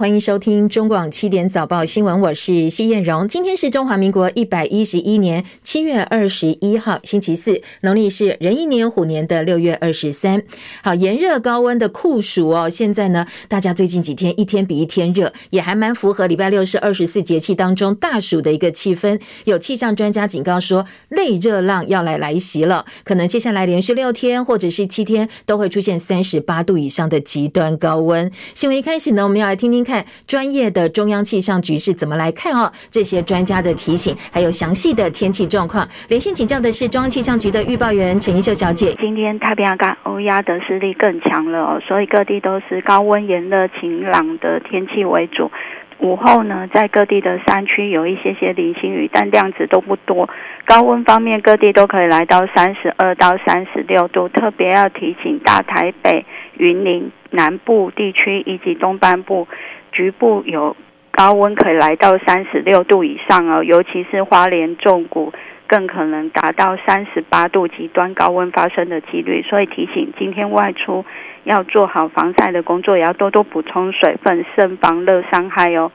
欢迎收听中广七点早报新闻，我是谢燕荣。今天是中华民国一百一十一年七月二十一号，星期四，农历是壬寅年虎年的六月二十三。好，炎热高温的酷暑哦，现在呢，大家最近几天一天比一天热，也还蛮符合礼拜六是二十四节气当中大暑的一个气氛。有气象专家警告说，类热浪要来来袭了，可能接下来连续六天或者是七天都会出现三十八度以上的极端高温。新闻一开始呢，我们要来听听。看专业的中央气象局是怎么来看哦？这些专家的提醒，还有详细的天气状况。连线请教的是中央气象局的预报员陈怡秀小姐。今天太平洋干欧亚的势力更强了哦，所以各地都是高温炎热晴朗的天气为主。午后呢，在各地的山区有一些些零星雨，但量子都不多。高温方面，各地都可以来到三十二到三十六度，特别要提醒大台北、云林南部地区以及东半部。局部有高温可以来到三十六度以上哦，尤其是花莲、重谷，更可能达到三十八度极端高温发生的几率，所以提醒今天外出要做好防晒的工作，也要多多补充水分，慎防热伤害哦。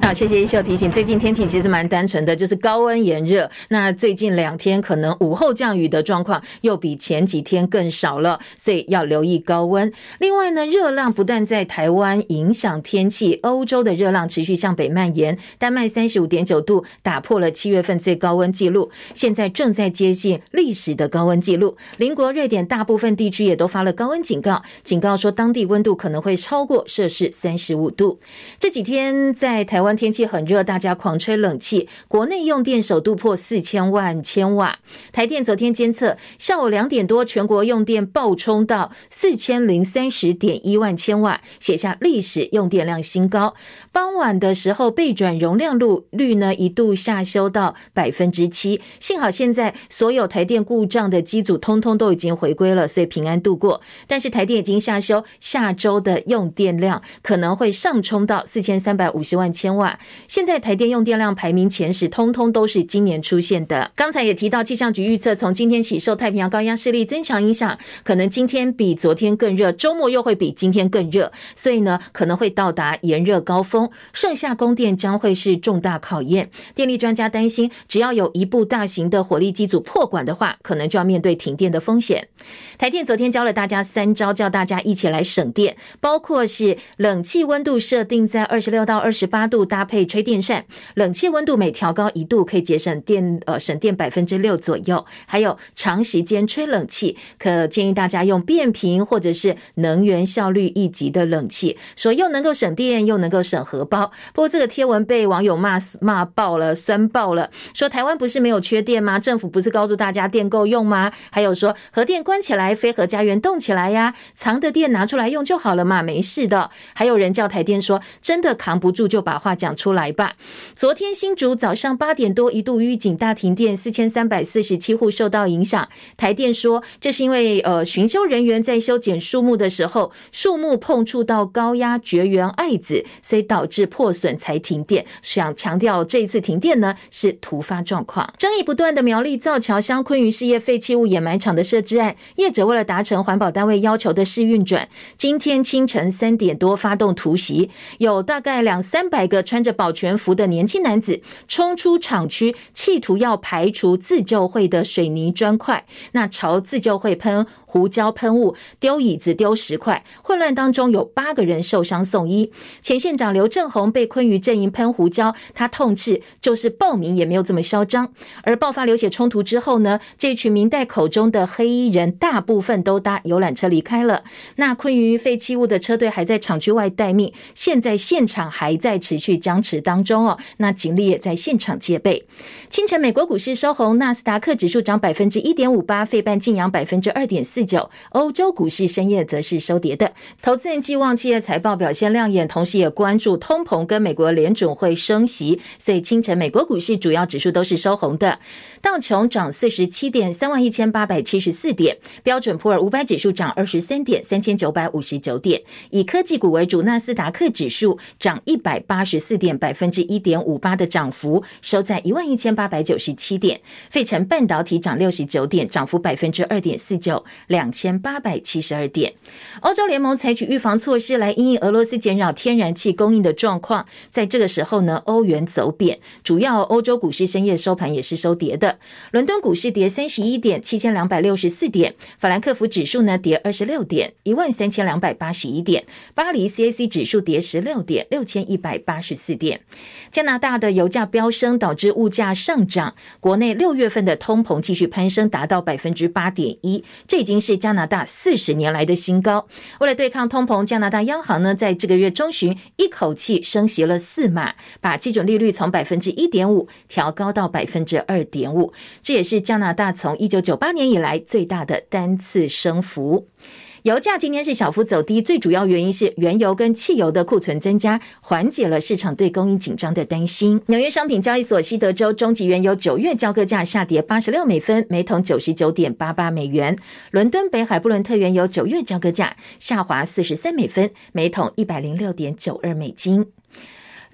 好，谢谢一秀提醒。最近天气其实蛮单纯的，就是高温炎热。那最近两天可能午后降雨的状况又比前几天更少了，所以要留意高温。另外呢，热浪不但在台湾影响天气，欧洲的热浪持续向北蔓延。丹麦三十五点九度打破了七月份最高温纪录，现在正在接近历史的高温纪录。邻国瑞典大部分地区也都发了高温警告，警告说当地温度可能会超过摄氏三十五度。这几天在台湾。天气很热，大家狂吹冷气，国内用电首度破四千万千瓦。台电昨天监测，下午两点多，全国用电暴冲到四千零三十点一万千瓦，写下历史用电量新高。傍晚的时候，备转容量率率呢一度下修到百分之七。幸好现在所有台电故障的机组通通都已经回归了，所以平安度过。但是台电已经下修，下周的用电量可能会上冲到四千三百五十万千瓦。现在台电用电量排名前十，通通都是今年出现的。刚才也提到，气象局预测，从今天起受太平洋高压势力增强影响，可能今天比昨天更热，周末又会比今天更热，所以呢，可能会到达炎热高峰，盛夏供电将会是重大考验。电力专家担心，只要有一部大型的火力机组破管的话，可能就要面对停电的风险。台电昨天教了大家三招，叫大家一起来省电，包括是冷气温度设定在二十六到二十八度。搭配吹电扇，冷气温度每调高一度可以节省电，呃，省电百分之六左右。还有长时间吹冷气，可建议大家用变频或者是能源效率一级的冷气，说又能够省电又能够省荷包。不过这个贴文被网友骂骂爆了，酸爆了，说台湾不是没有缺电吗？政府不是告诉大家电够用吗？还有说核电关起来，非核家园动起来呀，藏的电拿出来用就好了嘛，没事的。还有人叫台电说，真的扛不住就把话讲。出来吧。昨天新竹早上八点多一度预警大停电，四千三百四十七户受到影响。台电说，这是因为呃巡修人员在修剪树木的时候，树木碰触到高压绝缘碍子，所以导致破损才停电。想强调这一次停电呢是突发状况。争议不断的苗栗造桥乡昆鱼事业废弃物掩埋场的设置案，业者为了达成环保单位要求的试运转，今天清晨三点多发动突袭，有大概两三百个。穿着保全服的年轻男子冲出厂区，企图要排除自救会的水泥砖块，那朝自救会喷胡椒喷雾、丢椅子、丢石块，混乱当中有八个人受伤送医。前县长刘正宏被昆于阵营喷胡椒，他痛斥就是暴民也没有这么嚣张。而爆发流血冲突之后呢，这群民代口中的黑衣人大部分都搭游览车离开了。那昆于废弃物的车队还在厂区外待命，现在现场还在持续。僵持当中哦，那警力也在现场戒备。清晨，美国股市收红，纳斯达克指数涨百分之一点五八，费半劲扬百分之二点四九。欧洲股市深夜则是收跌的。投资人寄望企业财报表现亮眼，同时也关注通膨跟美国联准会升息，所以清晨美国股市主要指数都是收红的。道琼涨四十七点，三万一千八百七十四点；标准普尔五百指数涨二十三点，三千九百五十九点。以科技股为主，纳斯达克指数涨一百八十四点，百分之一点五八的涨幅，收在一万一千八百九十七点。费城半导体涨六十九点，涨幅百分之二点四九。两千八百七十二点。欧洲联盟采取预防措施来因应俄罗斯减扰天然气供应的状况，在这个时候呢，欧元走贬，主要欧洲股市深夜收盘也是收跌的。伦敦股市跌三十一点，七千两百六十四点；法兰克福指数呢跌二十六点，一万三千两百八十一点；巴黎 CAC 指数跌十六点，六千一百八十四点。加拿大的油价飙升，导致物价上涨。国内六月份的通膨继续攀升，达到百分之八点一，这已经是加拿大四十年来的新高。为了对抗通膨，加拿大央行呢在这个月中旬一口气升息了四码，把基准利率从百分之一点五调高到百分之二点五，这也是加拿大从一九九八年以来最大的单次升幅。油价今天是小幅走低，最主要原因是原油跟汽油的库存增加，缓解了市场对供应紧张的担心。纽约商品交易所西德州中级原油九月交割价下跌八十六美分，每桶九十九点八八美元。伦敦北海布伦特原油九月交割价下滑四十三美分，每桶一百零六点九二美金。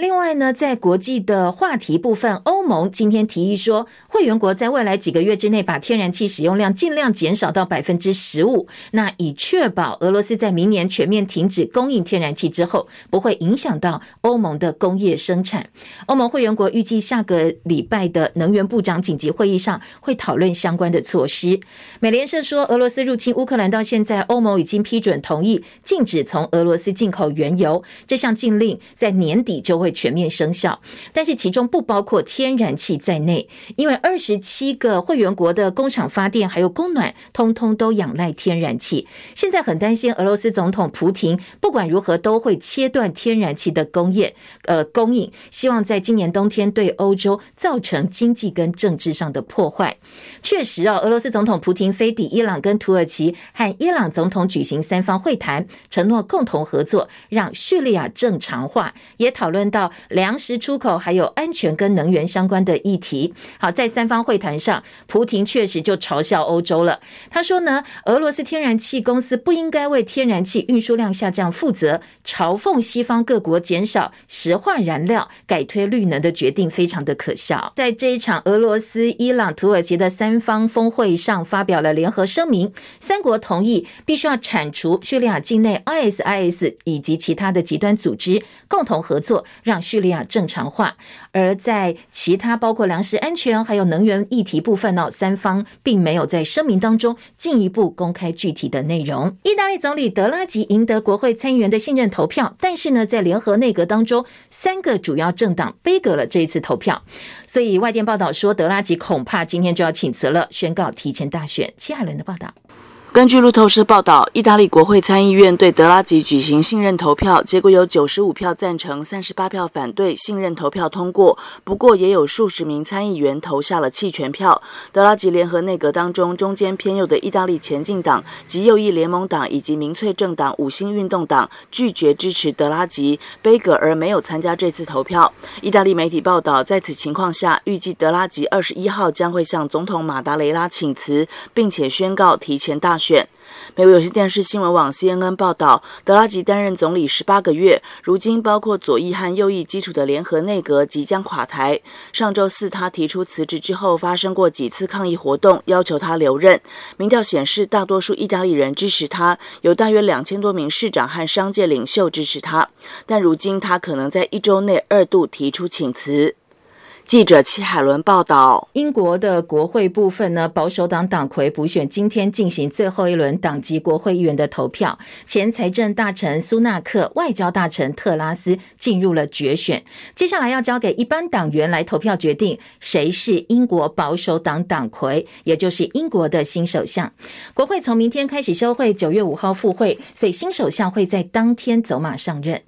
另外呢，在国际的话题部分，欧盟今天提议说，会员国在未来几个月之内把天然气使用量尽量减少到百分之十五，那以确保俄罗斯在明年全面停止供应天然气之后，不会影响到欧盟的工业生产。欧盟会员国预计下个礼拜的能源部长紧急会议上会讨论相关的措施。美联社说，俄罗斯入侵乌克兰到现在，欧盟已经批准同意禁止从俄罗斯进口原油，这项禁令在年底就会全面生效，但是其中不包括天然气在内，因为二十七个会员国的工厂发电还有供暖，通通都仰赖天然气。现在很担心俄罗斯总统普廷不管如何都会切断天然气的工业呃供应，希望在今年冬天对欧洲造成经济跟政治上的破坏。确实哦，俄罗斯总统普丁飞抵伊朗跟土耳其和伊朗总统举行三方会谈，承诺共同合作，让叙利亚正常化，也讨论到粮食出口还有安全跟能源相关的议题。好，在三方会谈上，普丁确实就嘲笑欧洲了。他说呢，俄罗斯天然气公司不应该为天然气运输量下降负责，嘲讽西方各国减少石化燃料、改推绿能的决定非常的可笑。在这一场俄罗斯、伊朗、土耳其的三三方峰会上，发表了联合声明，三国同意必须要铲除叙利亚境内 ISIS 以及其他的极端组织，共同合作让叙利亚正常化，而在其他包括粮食安全还有能源议题部分呢，三方并没有在声明当中进一步公开具体的内容。意大利总理德拉吉赢得国会参议员的信任投票，但是呢，在联合内阁当中，三个主要政党杯葛了这一次投票，所以外电报道说，德拉吉恐怕今天就要请则了，宣告提前大选。戚海伦的报道。根据路透社报道，意大利国会参议院对德拉吉举行信任投票，结果有九十五票赞成，三十八票反对，信任投票通过。不过，也有数十名参议员投下了弃权票。德拉吉联合内阁当中，中间偏右的意大利前进党及右翼联盟党以及民粹政党五星运动党拒绝支持德拉吉，杯葛而没有参加这次投票。意大利媒体报道，在此情况下，预计德拉吉二十一号将会向总统马达雷拉请辞，并且宣告提前大选。美国有线电视新闻网 CNN 报道，德拉吉担任总理十八个月，如今包括左翼和右翼基础的联合内阁即将垮台。上周四他提出辞职之后，发生过几次抗议活动，要求他留任。民调显示，大多数意大利人支持他，有大约两千多名市长和商界领袖支持他。但如今他可能在一周内二度提出请辞。记者戚海伦报道，英国的国会部分呢，保守党党魁补选今天进行最后一轮党籍国会议员的投票，前财政大臣苏纳克、外交大臣特拉斯进入了决选，接下来要交给一般党员来投票决定谁是英国保守党党魁，也就是英国的新首相。国会从明天开始休会，九月五号复会，所以新首相会在当天走马上任。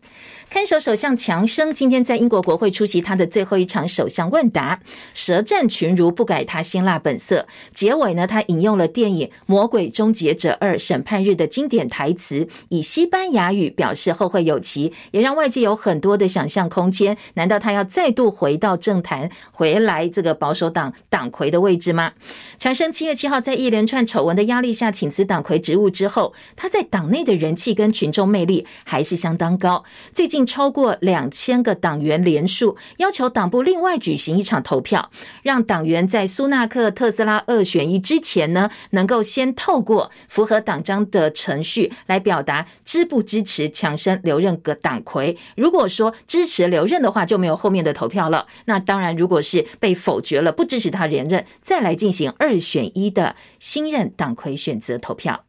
看守首相强生今天在英国国会出席他的最后一场首相问答，舌战群儒，不改他辛辣本色。结尾呢，他引用了电影《魔鬼终结者二：审判日》的经典台词，以西班牙语表示后会有期，也让外界有很多的想象空间。难道他要再度回到政坛，回来这个保守党党魁的位置吗？强生七月七号在一连串丑闻的压力下请辞党魁职务之后，他在党内的人气跟群众魅力还是相当高。最近。超过两千个党员联署，要求党部另外举行一场投票，让党员在苏纳克特斯拉二选一之前呢，能够先透过符合党章的程序来表达支不支持强生留任个党魁。如果说支持留任的话，就没有后面的投票了。那当然，如果是被否决了，不支持他连任，再来进行二选一的新任党魁选择投票。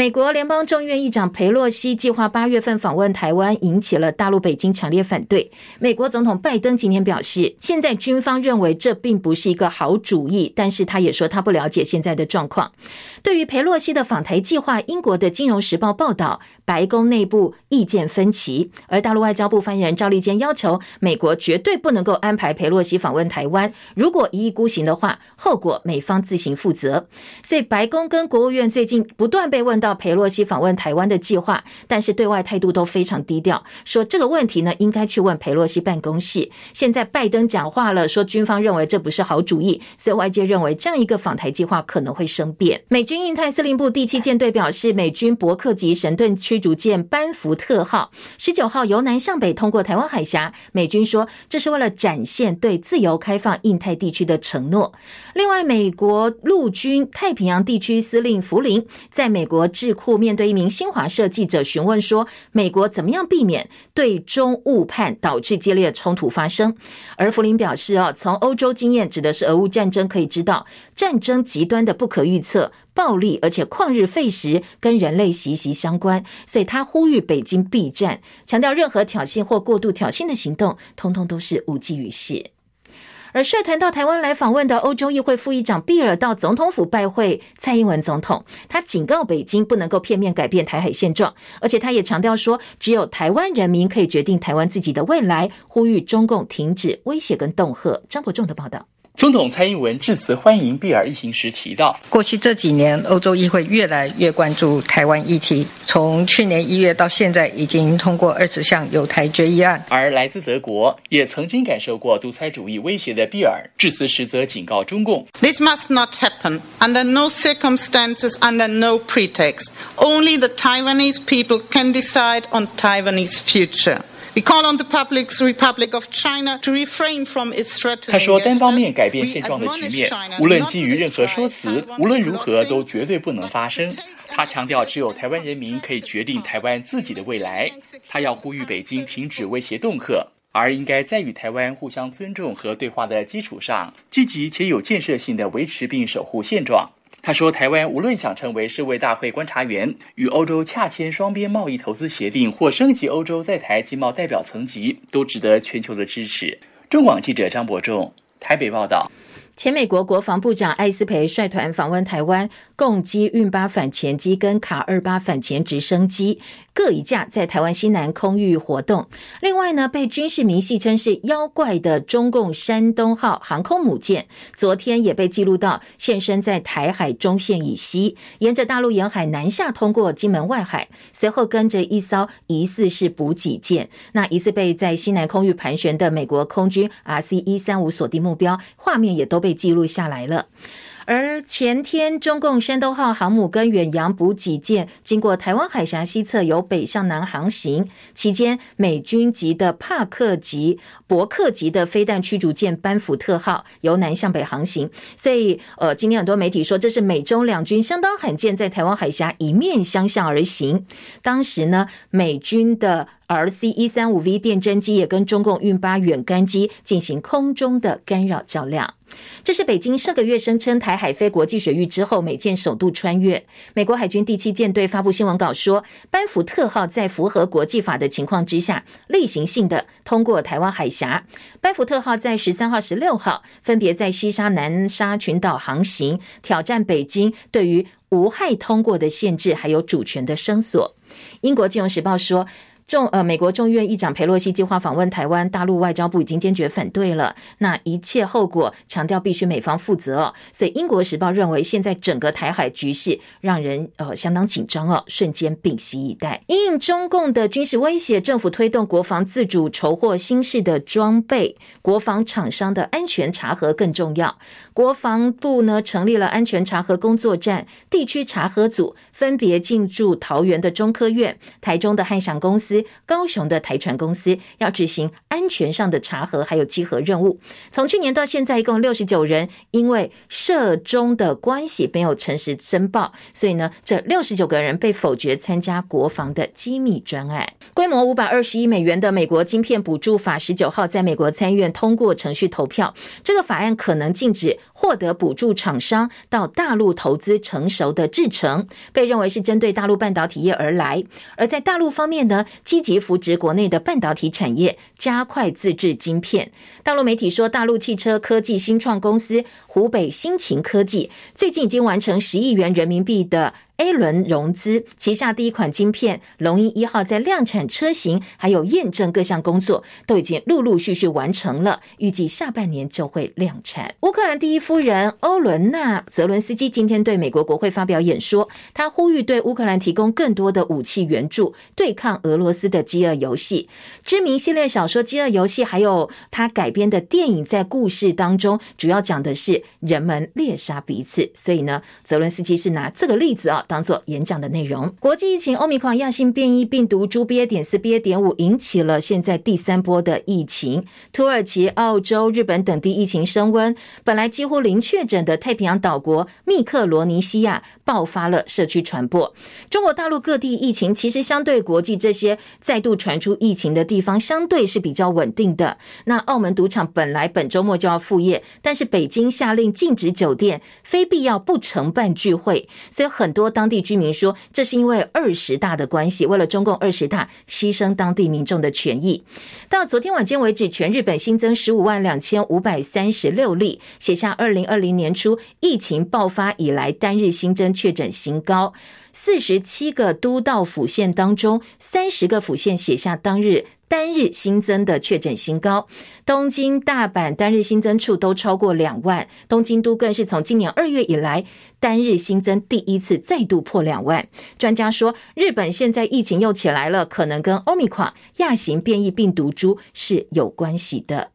美国联邦众议院议长佩洛西计划八月份访问台湾，引起了大陆北京强烈反对。美国总统拜登今天表示，现在军方认为这并不是一个好主意，但是他也说他不了解现在的状况。对于佩洛西的访台计划，英国的《金融时报》报道，白宫内部意见分歧，而大陆外交部发言人赵立坚要求美国绝对不能够安排佩洛西访问台湾，如果一意孤行的话，后果美方自行负责。所以，白宫跟国务院最近不断被问到裴洛西访问台湾的计划，但是对外态度都非常低调，说这个问题呢应该去问裴洛西办公室。现在拜登讲话了，说军方认为这不是好主意，所以外界认为这样一个访台计划可能会生变。美军印太司令部第七舰队表示，美军伯克级神盾驱逐舰班福特号十九号由南向北通过台湾海峡，美军说这是为了展现对自由开放印太地区的承诺。另外，美国陆军太平洋地区司令福林在美国智库面对一名新华社记者询问说，美国怎么样避免对中误判导致激烈冲突发生？而福林表示，哦，从欧洲经验指的是俄乌战争可以知道，战争极端的不可预测。暴力，而且旷日费时，跟人类息息相关，所以他呼吁北京避战，强调任何挑衅或过度挑衅的行动，通通都是无济于事。而率团到台湾来访问的欧洲议会副议长毕尔到总统府拜会蔡英文总统，他警告北京不能够片面改变台海现状，而且他也强调说，只有台湾人民可以决定台湾自己的未来，呼吁中共停止威胁跟恫吓。张伯仲的报道。总统蔡英文致辞欢迎毕尔一行时提到，过去这几年，欧洲议会越来越关注台湾议题。从去年一月到现在，已经通过二十项有台决议案。而来自德国，也曾经感受过独裁主义威胁的毕尔致辞时则警告中共：“This must not happen under no circumstances, under no pretext. Only the Taiwanese people can decide on Taiwanese future.” We call on the Republic of China to refrain from its. 他说：“单方面改变现状的局面，无论基于任何说辞，无论如何都绝对不能发生。”他强调，只有台湾人民可以决定台湾自己的未来。他要呼吁北京停止威胁恫吓，而应该在与台湾互相尊重和对话的基础上，积极且有建设性的维持并守护现状。他说：“台湾无论想成为世卫大会观察员，与欧洲洽签双边贸易投资协定，或升级欧洲在台经贸代表层级，都值得全球的支持。”中广记者张伯仲台北报道。前美国国防部长艾斯培率团访问台湾，共机运八反潜机跟卡二八反潜直升机各一架在台湾西南空域活动。另外呢，被军事迷戏称是妖怪的中共山东号航空母舰，昨天也被记录到现身在台海中线以西，沿着大陆沿海南下通过金门外海，随后跟着一艘疑似是补给舰，那疑似被在西南空域盘旋的美国空军 RC 一三五锁定目标，画面也都被。被记录下来了。而前天，中共山东号航母跟远洋补给舰经过台湾海峡西侧，由北向南航行期间，美军级的帕克级、伯克级的飞弹驱逐舰班福特号由南向北航行。所以，呃，今天很多媒体说，这是美中两军相当罕见，在台湾海峡一面相向而行。当时呢，美军的 RC 一三五 V 电侦机也跟中共运八远干机进行空中的干扰较量。这是北京上个月声称台海非国际水域之后，美舰首度穿越。美国海军第七舰队发布新闻稿说，班福特号在符合国际法的情况之下，例行性的通过台湾海峡。班福特号在十三号、十六号分别在西沙、南沙群岛航行，挑战北京对于无害通过的限制，还有主权的声索。英国金融时报说。众呃，美国众议院议长佩洛西计划访问台湾，大陆外交部已经坚决反对了。那一切后果强调必须美方负责哦。所以英国时报认为，现在整个台海局势让人呃相当紧张哦，瞬间屏息以待。应中共的军事威胁，政府推动国防自主，筹获新式的装备，国防厂商的安全查核更重要。国防部呢成立了安全查核工作站、地区查核组，分别进驻桃园的中科院、台中的汉翔公司、高雄的台船公司，要执行安全上的查核还有稽核任务。从去年到现在，一共六十九人因为涉中的关系没有诚实申报，所以呢，这六十九个人被否决参加国防的机密专案。规模五百二十亿美元的美国晶片补助法十九号在美国参议院通过程序投票。这个法案可能禁止获得补助厂商到大陆投资成熟的制程，被认为是针对大陆半导体业而来。而在大陆方面呢，积极扶植国内的半导体产业，加快自制晶片。大陆媒体说，大陆汽车科技新创公司湖北新秦科技最近已经完成十亿元人民币的。A 轮融资，旗下第一款晶片龙鹰一号在量产车型还有验证各项工作都已经陆陆续续完成了，预计下半年就会量产。乌克兰第一夫人欧伦娜·泽伦斯基今天对美国国会发表演说，她呼吁对乌克兰提供更多的武器援助，对抗俄罗斯的饥饿游戏。知名系列小说《饥饿游戏》还有他改编的电影，在故事当中主要讲的是人们猎杀彼此，所以呢，泽伦斯基是拿这个例子啊。当做演讲的内容。国际疫情，欧米狂亚性变异病毒株 BA. 点四 BA. 点五引起了现在第三波的疫情。土耳其、澳洲、日本等地疫情升温，本来几乎零确诊的太平洋岛国密克罗尼西亚爆发了社区传播。中国大陆各地疫情其实相对国际这些再度传出疫情的地方，相对是比较稳定的。那澳门赌场本来本周末就要复业，但是北京下令禁止酒店非必要不承办聚会，所以很多当地居民说，这是因为二十大的关系，为了中共二十大牺牲当地民众的权益。到昨天晚间为止，全日本新增十五万两千五百三十六例，写下二零二零年初疫情爆发以来单日新增确诊新高。四十七个都道府县当中，三十个府县写下当日。单日新增的确诊新高，东京、大阪单日新增处都超过两万，东京都更是从今年二月以来单日新增第一次再度破两万。专家说，日本现在疫情又起来了，可能跟 Omica 亚型变异病毒株是有关系的。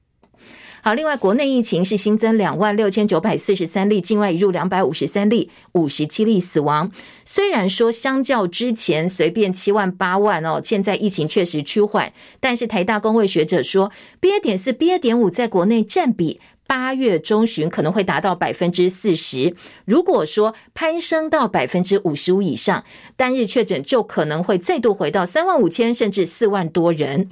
好，另外国内疫情是新增两万六千九百四十三例，境外移入两百五十三例，五十七例死亡。虽然说相较之前随便七万八万哦，现在疫情确实趋缓，但是台大公卫学者说，BA. 点四、BA. 点五在国内占比八月中旬可能会达到百分之四十。如果说攀升到百分之五十五以上，单日确诊就可能会再度回到三万五千甚至四万多人。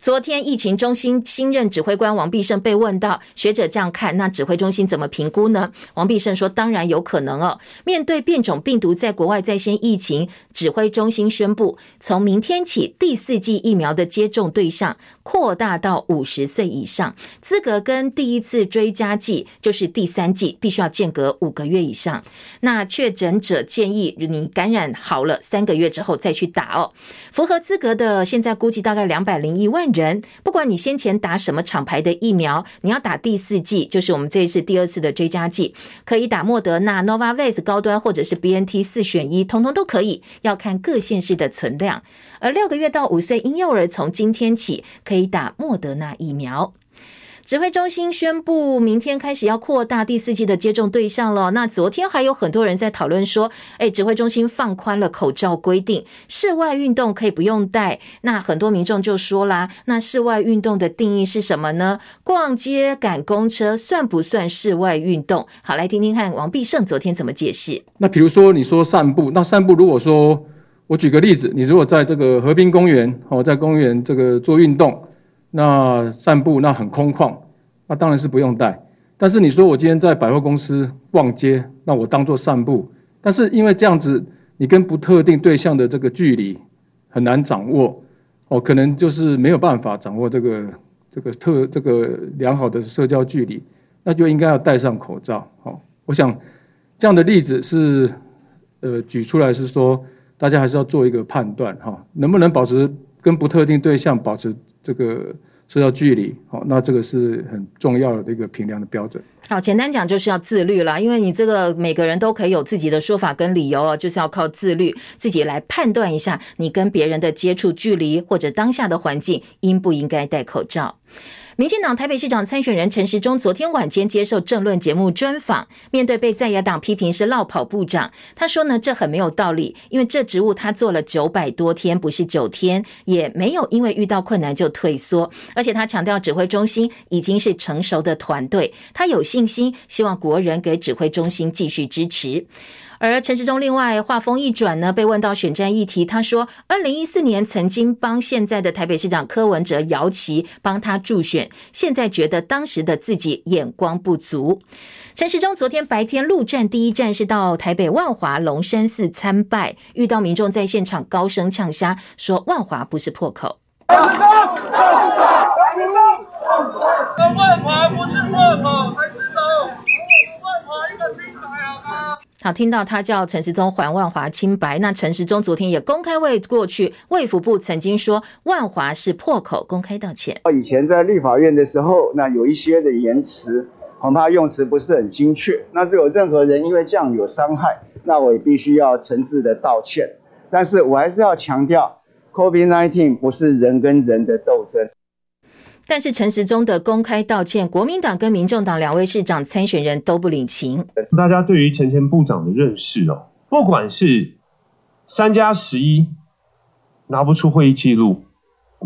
昨天，疫情中心新任指挥官王必胜被问到，学者这样看，那指挥中心怎么评估呢？王必胜说：“当然有可能哦。面对变种病毒在国外再现疫情，指挥中心宣布，从明天起，第四剂疫苗的接种对象扩大到五十岁以上，资格跟第一次追加剂就是第三剂，必须要间隔五个月以上。那确诊者建议你感染好了三个月之后再去打哦。符合资格的，现在估计大概两百零一万。”人，不管你先前打什么厂牌的疫苗，你要打第四剂，就是我们这一次第二次的追加剂，可以打莫德纳、Novavax 高端或者是 BNT 四选一，通通都可以，要看各县市的存量。而六个月到五岁婴幼儿从今天起可以打莫德纳疫苗。指挥中心宣布，明天开始要扩大第四季的接种对象了。那昨天还有很多人在讨论说，哎，指挥中心放宽了口罩规定，室外运动可以不用戴。那很多民众就说啦，那室外运动的定义是什么呢？逛街、赶公车算不算室外运动？好，来听听看王必胜昨天怎么解释。那比如说你说散步，那散步如果说我举个例子，你如果在这个河滨公园哦，在公园这个做运动。那散步那很空旷，那当然是不用戴。但是你说我今天在百货公司逛街，那我当做散步。但是因为这样子，你跟不特定对象的这个距离很难掌握，哦，可能就是没有办法掌握这个这个特这个良好的社交距离，那就应该要戴上口罩。好，我想这样的例子是呃举出来是说，大家还是要做一个判断哈，能不能保持跟不特定对象保持。这个社交距离，好，那这个是很重要的一个评量的标准。好，简单讲就是要自律啦，因为你这个每个人都可以有自己的说法跟理由哦，就是要靠自律，自己来判断一下你跟别人的接触距离或者当下的环境应不应该戴口罩。民进党台北市长参选人陈时中昨天晚间接受政论节目专访，面对被在野党批评是落跑部长，他说呢，这很没有道理，因为这职务他做了九百多天，不是九天，也没有因为遇到困难就退缩，而且他强调指挥中心已经是成熟的团队，他有信心，希望国人给指挥中心继续支持。而陈时中另外话锋一转呢，被问到选战议题，他说，二零一四年曾经帮现在的台北市长柯文哲摇旗，帮他助选，现在觉得当时的自己眼光不足。陈时中昨天白天陆战第一站是到台北万华龙山寺参拜，遇到民众在现场高声呛声，说万华不是破口。万华不是破口，好，听到他叫陈时中还万华清白，那陈时中昨天也公开为过去卫福部曾经说万华是破口公开道歉。以前在立法院的时候，那有一些的言辞恐怕用词不是很精确，那如果有任何人因为这样有伤害，那我也必须要诚挚的道歉。但是我还是要强调，COVID-19 不是人跟人的斗争。但是陈时中的公开道歉，国民党跟民众党两位市长参选人都不领情。大家对于陈前部长的认识哦，不管是三加十一拿不出会议记录，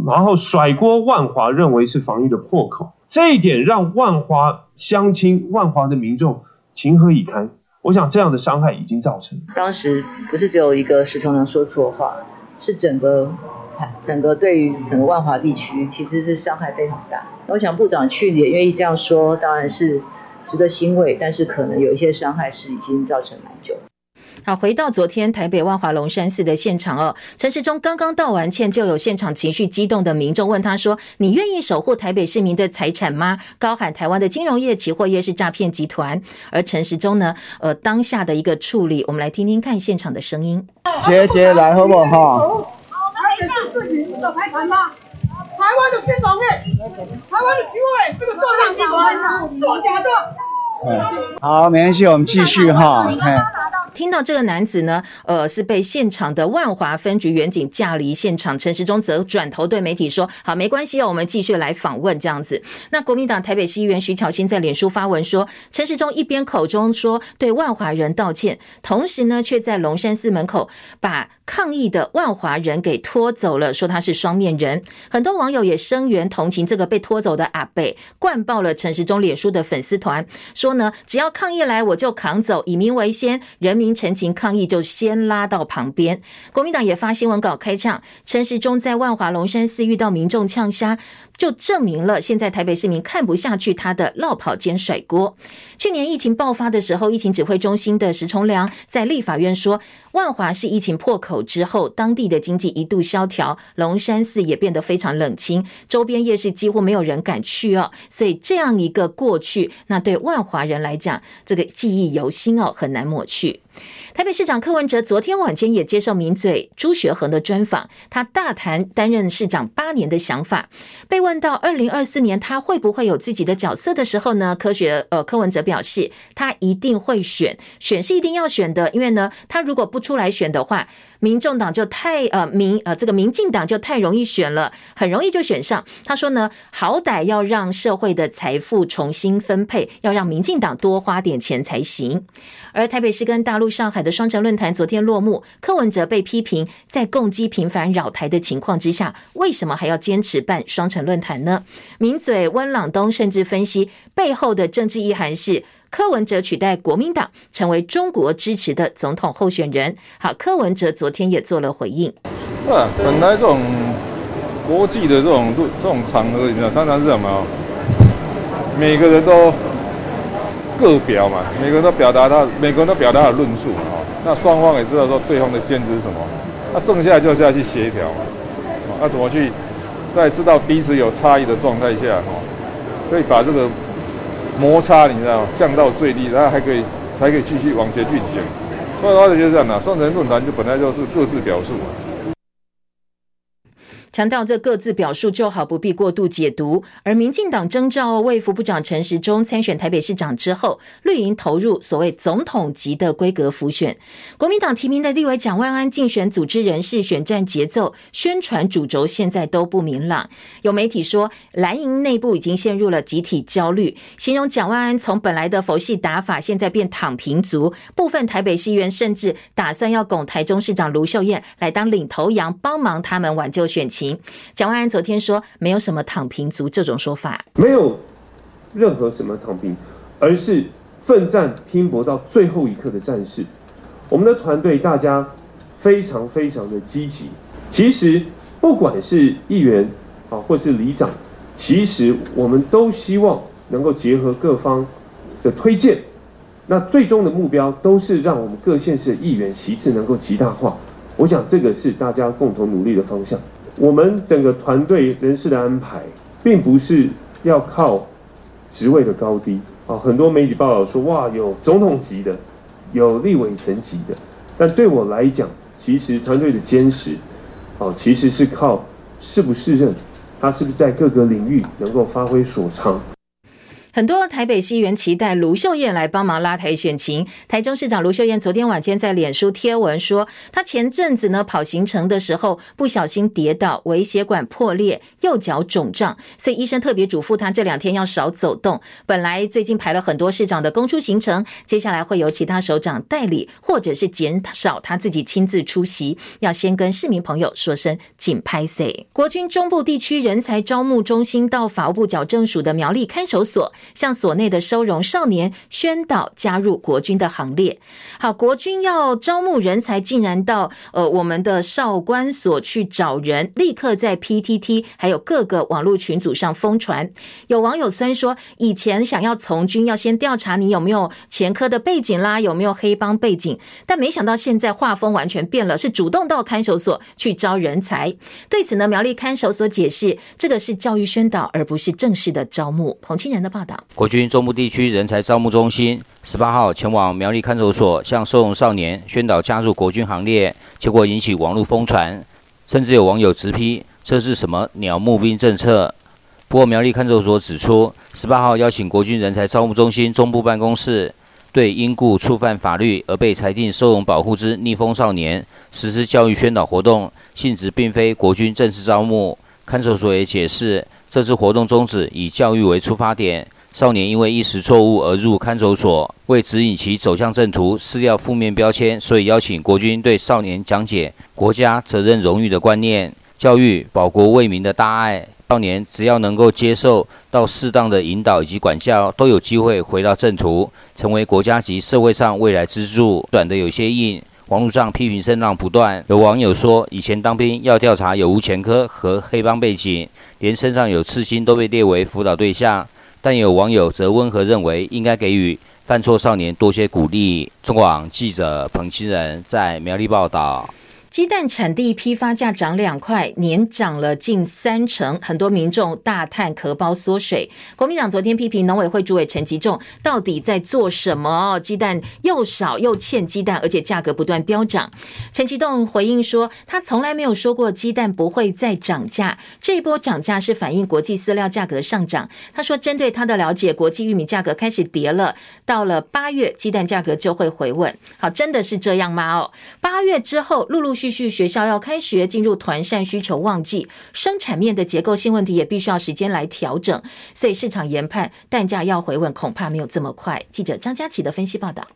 然后甩锅万华认为是防疫的破口，这一点让万华乡亲、万华的民众情何以堪？我想这样的伤害已经造成。当时不是只有一个石崇能说错话，是整个。整个对于整个万华地区其实是伤害非常大。我想部长去也愿意这样说，当然是值得欣慰，但是可能有一些伤害是已经造成蛮久。好，回到昨天台北万华龙山寺的现场哦，陈时中刚刚道完歉，就有现场情绪激动的民众问他说：“你愿意守护台北市民的财产吗？”高喊台湾的金融业、期货业是诈骗集团。而陈时中呢，呃，当下的一个处理，我们来听听看现场的声音。姐姐来好不好？自己的财产吗？台湾的金融业，台湾的期货业是个作战集团，作假的。嗯，好，没关系，我们继续哈。听到这个男子呢，呃，是被现场的万华分局员警架离现场。陈时中则转头对媒体说：“好，没关系哦，我们继续来访问这样子。”那国民党台北市议员徐巧芯在脸书发文说：“陈时中一边口中说对万华人道歉，同时呢，却在龙山寺门口把抗议的万华人给拖走了，说他是双面人。”很多网友也声援同情这个被拖走的阿贝，灌爆了陈时中脸书的粉丝团，说呢，只要抗议来，我就扛走，以民为先，人民。陈情抗议就先拉到旁边，国民党也发新闻稿开呛，陈时中在万华龙山寺遇到民众呛杀，就证明了现在台北市民看不下去他的落跑兼甩锅。去年疫情爆发的时候，疫情指挥中心的石崇良在立法院说，万华是疫情破口之后，当地的经济一度萧条，龙山寺也变得非常冷清，周边夜市几乎没有人敢去哦。所以这样一个过去，那对万华人来讲，这个记忆犹新哦，很难抹去。台北市长柯文哲昨天晚间也接受名嘴朱学恒的专访，他大谈担任市长八年的想法。被问到二零二四年他会不会有自己的角色的时候呢，科学呃柯文哲表示，他一定会选，选是一定要选的，因为呢，他如果不出来选的话，民众党就太呃民呃这个民进党就太容易选了，很容易就选上。他说呢，好歹要让社会的财富重新分配，要让民进党多花点钱才行。而台北市跟大陆上海的双城论坛昨天落幕，柯文哲被批评在共机频繁扰台的情况之下，为什么还要坚持办双城论坛呢？名嘴温朗东甚至分析背后的政治意涵是柯文哲取代国民党成为中国支持的总统候选人。好，柯文哲昨天也做了回应。啊，本来这种国际的这种这种场合，你知道，常常是什么？每个人都。各表嘛，每个人都表达他，每个人都表达他的论述嘛。那双方也知道说对方的坚持是什么，那剩下就是要去协调嘛。那怎么去在知道彼此有差异的状态下，哈，可以把这个摩擦你知道降到最低，然后还可以还可以继续往前运行。所以话就是这样的，双城论坛就本来就是各自表述嘛。强调这各自表述就好，不必过度解读。而民进党征召卫福部长陈时中参选台北市长之后，绿营投入所谓总统级的规格浮选。国民党提名的立委蒋万安竞选组织人士选战节奏、宣传主轴现在都不明朗。有媒体说，蓝营内部已经陷入了集体焦虑，形容蒋万安从本来的佛系打法，现在变躺平族。部分台北市议员甚至打算要拱台中市长卢秀燕来当领头羊，帮忙他们挽救选情。蒋万安昨天说，没有什么躺平族这种说法，没有任何什么躺平，而是奋战拼搏到最后一刻的战士。我们的团队大家非常非常的积极。其实不管是议员啊，或是里长，其实我们都希望能够结合各方的推荐，那最终的目标都是让我们各县市的议员席次能够极大化。我想这个是大家共同努力的方向。我们整个团队人事的安排，并不是要靠职位的高低啊。很多媒体报道说，哇，有总统级的，有立委层级的。但对我来讲，其实团队的坚实，哦，其实是靠适不适任，他是不是在各个领域能够发挥所长。很多台北市议员期待卢秀燕来帮忙拉抬选情。台中市长卢秀燕昨天晚间在脸书贴文说，她前阵子呢跑行程的时候不小心跌倒，微血管破裂，右脚肿胀，所以医生特别嘱咐她这两天要少走动。本来最近排了很多市长的公出行程，接下来会由其他首长代理，或者是减少他自己亲自出席。要先跟市民朋友说声紧拍 C。国军中部地区人才招募中心到法务部矫正署的苗栗看守所。向所内的收容少年宣导加入国军的行列。好，国军要招募人才，竟然到呃我们的少管所去找人，立刻在 PTT 还有各个网络群组上疯传。有网友虽然说，以前想要从军，要先调查你有没有前科的背景啦，有没有黑帮背景，但没想到现在画风完全变了，是主动到看守所去招人才。对此呢，苗栗看守所解释，这个是教育宣导，而不是正式的招募。彭清仁的报道。国军中部地区人才招募中心十八号前往苗栗看守所，向收容少年宣导加入国军行列，结果引起网络疯传，甚至有网友直批这是什么鸟募兵政策。不过苗栗看守所指出，十八号邀请国军人才招募中心中部办公室，对因故触犯法律而被裁定收容保护之逆风少年实施教育宣导活动，性质并非国军正式招募。看守所也解释，这次活动宗旨以教育为出发点。少年因为一时错误而入看守所，为指引其走向正途，撕掉负面标签，所以邀请国军对少年讲解国家责任荣誉的观念，教育保国为民的大爱。少年只要能够接受到适当的引导以及管教，都有机会回到正途，成为国家及社会上未来支柱。转得有些硬，网络上批评声浪不断。有网友说，以前当兵要调查有无前科和黑帮背景，连身上有刺青都被列为辅导对象。但有网友则温和认为，应该给予犯错少年多些鼓励。中广记者彭清仁在苗栗报道。鸡蛋产地批发价涨两块，年涨了近三成，很多民众大叹荷包缩水。国民党昨天批评农委会主委陈吉仲到底在做什么？鸡蛋又少又欠鸡蛋，而且价格不断飙涨。陈吉仲回应说，他从来没有说过鸡蛋不会再涨价，这一波涨价是反映国际饲料价格上涨。他说，针对他的了解，国际玉米价格开始跌了，到了八月鸡蛋价格就会回稳。好，真的是这样吗？哦，八月之后陆陆续继续学校要开学，进入团扇需求旺季，生产面的结构性问题也必须要时间来调整，所以市场研判蛋价要回稳，恐怕没有这么快。记者张佳琪的分析报道。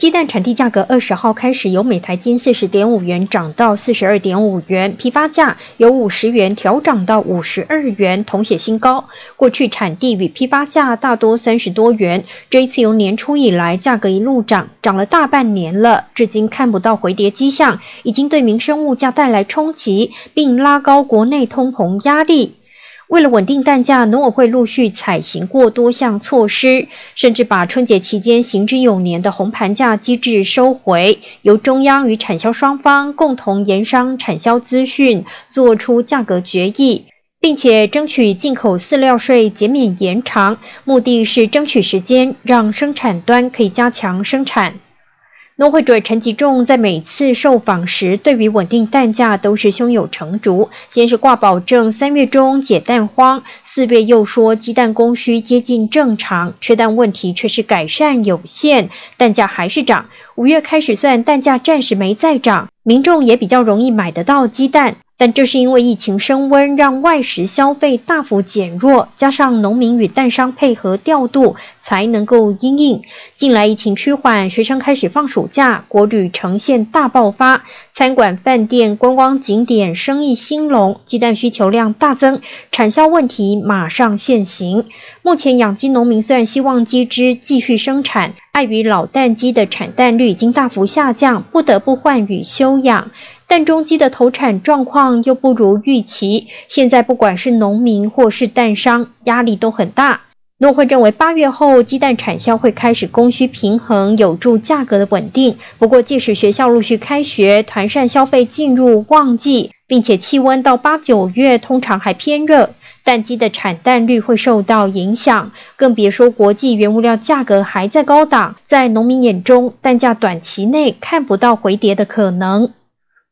鸡蛋产地价格二十号开始由每台斤四十点五元涨到四十二点五元，批发价由五十元调涨到五十二元，同写新高。过去产地与批发价大多三十多元，这一次由年初以来价格一路涨，涨了大半年了，至今看不到回跌迹象，已经对民生物价带来冲击，并拉高国内通膨压力。为了稳定蛋价，农委会陆续采行过多项措施，甚至把春节期间行之有年的红盘价机制收回，由中央与产销双方共同研商产销资讯，做出价格决议，并且争取进口饲料税减免延长，目的是争取时间，让生产端可以加强生产。农会主陈吉仲在每次受访时，对于稳定蛋价都是胸有成竹。先是挂保证三月中解蛋荒，四月又说鸡蛋供需接近正常，缺蛋问题却是改善有限，蛋价还是涨。五月开始算蛋价暂时没再涨，民众也比较容易买得到鸡蛋。但这是因为疫情升温，让外食消费大幅减弱，加上农民与蛋商配合调度，才能够应应。近来疫情趋缓，学生开始放暑假，国旅呈现大爆发，餐馆、饭店、观光景点生意兴隆，鸡蛋需求量大增，产销问题马上现形。目前养鸡农民虽然希望鸡只继续生产，碍于老蛋鸡的产蛋率已经大幅下降，不得不换羽休养。蛋中鸡的投产状况又不如预期，现在不管是农民或是蛋商，压力都很大。诺会认为八月后鸡蛋产销会开始供需平衡，有助价格的稳定。不过，即使学校陆续开学，团膳消费进入旺季，并且气温到八九月通常还偏热，蛋鸡的产蛋率会受到影响。更别说国际原物料价格还在高档，在农民眼中，蛋价短期内看不到回跌的可能。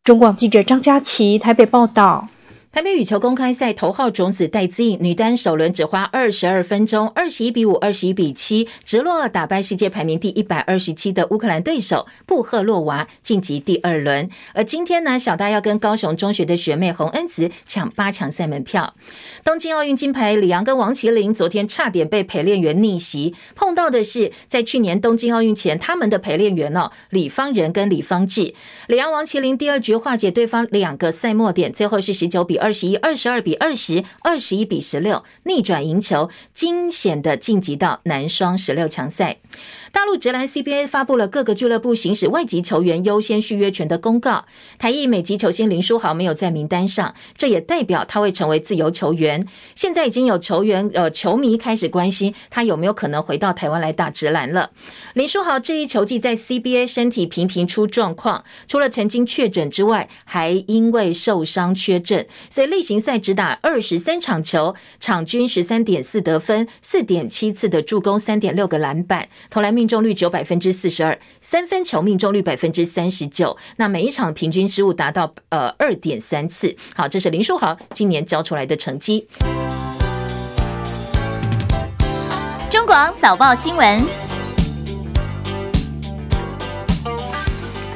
中广记者张佳琪台北报道。台北羽球公开赛头号种子戴资颖女单首轮只花二十二分钟，二十一比五、二十一比七，直落打败世界排名第一百二十七的乌克兰对手布赫洛娃，晋级第二轮。而今天呢，小大要跟高雄中学的学妹洪恩慈抢八强赛门票。东京奥运金牌李阳跟王麒麟昨天差点被陪练员逆袭，碰到的是在去年东京奥运前他们的陪练员哦，李方仁跟李方志。李阳、王麒麟第二局化解对方两个赛末点，最后是十九比二十一、二十二比二十、二十一比十六逆转赢球，惊险的晋级到男双十六强赛。大陆职篮 CBA 发布了各个俱乐部行使外籍球员优先续约权的公告，台裔美籍球星林书豪没有在名单上，这也代表他会成为自由球员。现在已经有球员呃球迷开始关心他有没有可能回到台湾来打职篮了。林书豪这一球季在 CBA 身体频频出状况，除了曾经确诊之外，还因为受伤缺阵，所以例行赛只打二十三场球，场均十三点四得分，四点七次的助攻，三点六个篮板，投篮。命中率只有百分之四十二，三分球命中率百分之三十九，那每一场平均失误达到呃二点三次。好，这是林书豪今年交出来的成绩。中广早报新闻。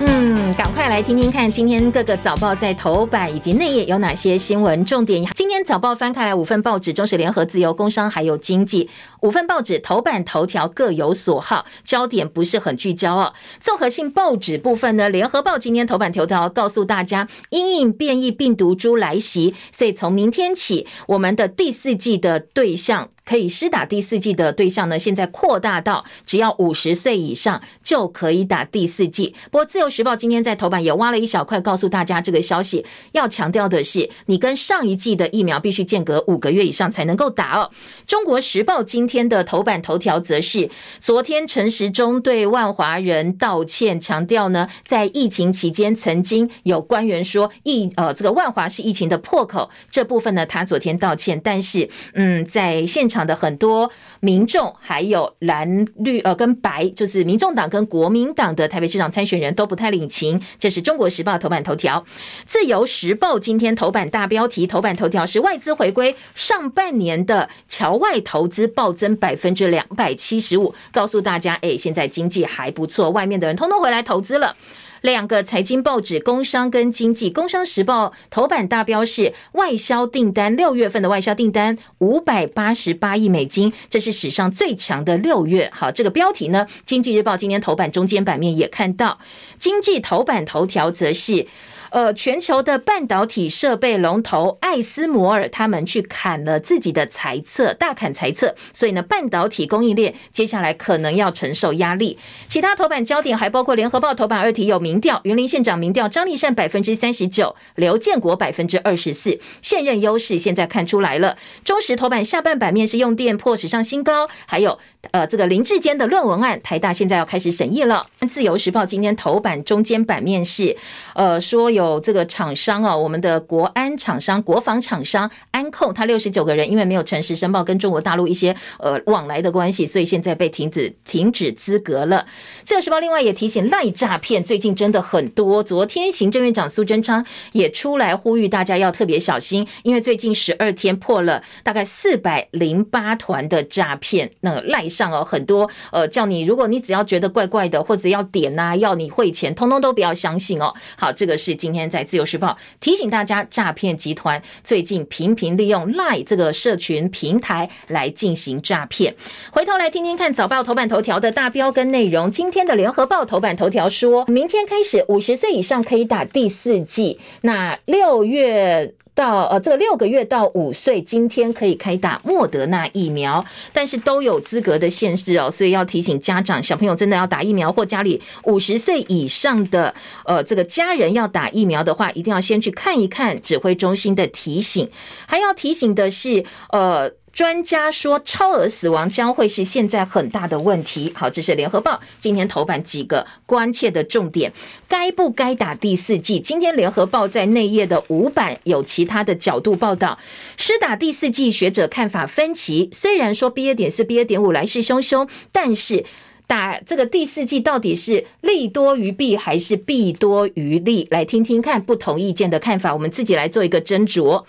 嗯，赶快来听听看，今天各个早报在头版以及内页有哪些新闻重点。今天早报翻开来，五份报纸：中时联合、自由、工商还有经济。五份报纸头版头条各有所好，焦点不是很聚焦哦。综合性报纸部分呢，联合报今天头版头条告诉大家，因应变异病毒株来袭，所以从明天起，我们的第四季的对象。可以施打第四剂的对象呢，现在扩大到只要五十岁以上就可以打第四剂。不过，《自由时报》今天在头版也挖了一小块，告诉大家这个消息。要强调的是，你跟上一剂的疫苗必须间隔五个月以上才能够打哦。《中国时报》今天的头版头条则是，昨天陈时中对万华人道歉，强调呢，在疫情期间曾经有官员说疫呃这个万华是疫情的破口，这部分呢他昨天道歉，但是嗯在现场场的很多民众，还有蓝绿呃跟白，就是民众党跟国民党的台北市长参选人都不太领情。这是中国时报头版头条，自由时报今天头版大标题，头版头条是外资回归，上半年的侨外投资暴增百分之两百七十五，告诉大家，哎，现在经济还不错，外面的人通通回来投资了。两个财经报纸，工商跟经济，《工商时报》头版大标是外销订单，六月份的外销订单五百八十八亿美金，这是史上最强的六月。好，这个标题呢，《经济日报》今天头版中间版面也看到，经济头版头条则是。呃，全球的半导体设备龙头艾斯摩尔，他们去砍了自己的财测，大砍财测，所以呢，半导体供应链接下来可能要承受压力。其他头版焦点还包括联合报头版二题有民调，云林县长民调，张丽善百分之三十九，刘建国百分之二十四，现任优势现在看出来了。中时头版下半版面是用电破史上新高，还有呃，这个林志坚的论文案，台大现在要开始审议了。自由时报今天头版中间版面是，呃，说有这个厂商啊，我们的国安厂商、国防厂商安控，他六十九个人因为没有诚实申报跟中国大陆一些呃往来的关系，所以现在被停止停止资格了。自由时报另外也提醒，赖诈骗最近真的很多。昨天行政院长苏贞昌也出来呼吁大家要特别小心，因为最近十二天破了大概四百零八团的诈骗，那赖上哦很多呃叫你，如果你只要觉得怪怪的或者要点呐、啊，要你汇钱，通通都不要相信哦。好，这个是今天在自由时报提醒大家，诈骗集团最近频频利用赖这个社群平台来进行诈骗。回头来听听看早报头版头条的大标跟内容。今天的联合报头版头条说，明天开始五十岁以上可以打第四剂，那六月。到呃，这个六个月到五岁，今天可以开打莫德纳疫苗，但是都有资格的限制哦，所以要提醒家长，小朋友真的要打疫苗，或家里五十岁以上的呃这个家人要打疫苗的话，一定要先去看一看指挥中心的提醒，还要提醒的是呃。专家说，超额死亡将会是现在很大的问题。好，这是联合报今天头版几个关切的重点。该不该打第四剂？今天联合报在内页的五版有其他的角度报道。施打第四剂，学者看法分歧。虽然说 BA. 点四、BA. 点五来势汹汹，但是打这个第四季到底是利多于弊，还是弊多于利？来听听看不同意见的看法，我们自己来做一个斟酌。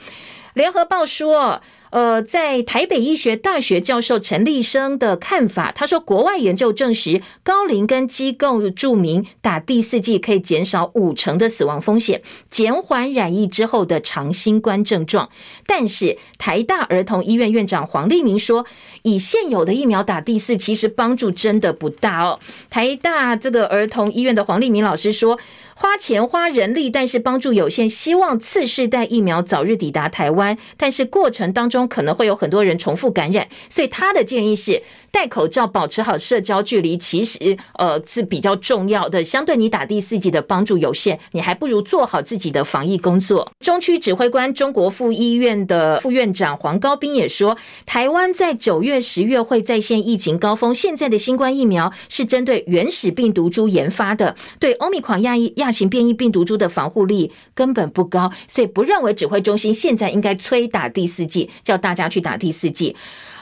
联合报说。呃，在台北医学大学教授陈立生的看法，他说，国外研究证实，高龄跟机构注明打第四剂可以减少五成的死亡风险，减缓染疫之后的长新冠症状。但是，台大儿童医院院长黄立明说，以现有的疫苗打第四，其实帮助真的不大哦。台大这个儿童医院的黄立明老师说。花钱花人力，但是帮助有限。希望次世代疫苗早日抵达台湾，但是过程当中可能会有很多人重复感染，所以他的建议是。戴口罩，保持好社交距离，其实呃是比较重要的。相对你打第四剂的帮助有限，你还不如做好自己的防疫工作。中区指挥官、中国附医院的副院长黄高斌也说，台湾在九月、十月会再现疫情高峰。现在的新冠疫苗是针对原始病毒株研发的，对欧米狂亚亚型变异病毒株的防护力根本不高，所以不认为指挥中心现在应该催打第四剂，叫大家去打第四剂。